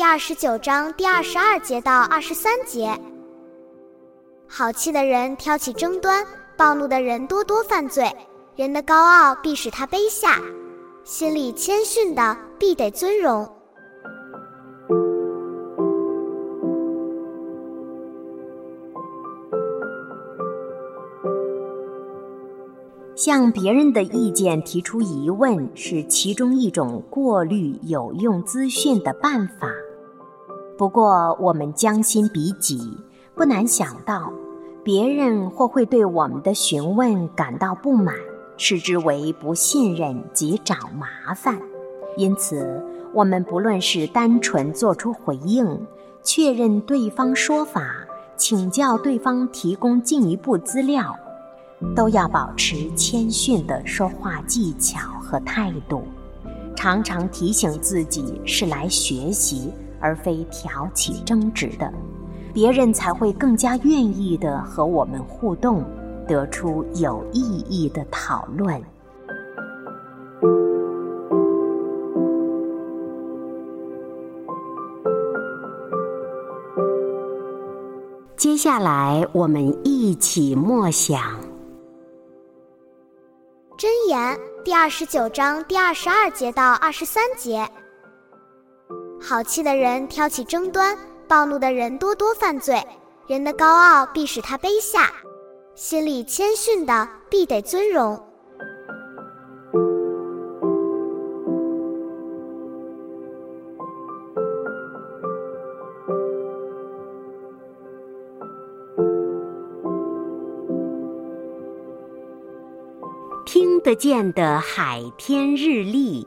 第二十九章第二十二节到二十三节：好气的人挑起争端，暴怒的人多多犯罪。人的高傲必使他卑下，心里谦逊的必得尊荣。向别人的意见提出疑问是其中一种过滤有用资讯的办法。不过，我们将心比己，不难想到，别人或会对我们的询问感到不满，视之为不信任及找麻烦。因此，我们不论是单纯做出回应、确认对方说法、请教对方提供进一步资料。都要保持谦逊的说话技巧和态度，常常提醒自己是来学习而非挑起争执的，别人才会更加愿意的和我们互动，得出有意义的讨论。接下来，我们一起默想。箴言第二十九章第二十二节到二十三节：好气的人挑起争端，暴怒的人多多犯罪。人的高傲必使他卑下，心里谦逊的必得尊荣。听得见的海天日历，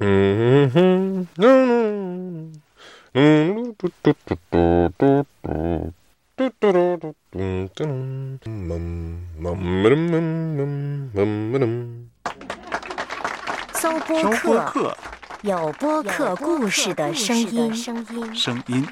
嗯哼，嗯嗯，嘟嘟嘟嘟嘟嘟，嘟嘟嘟嘟嘟嘟，嗯嗯嗯嗯嗯搜播客，有播客故事的声音，声音，声音。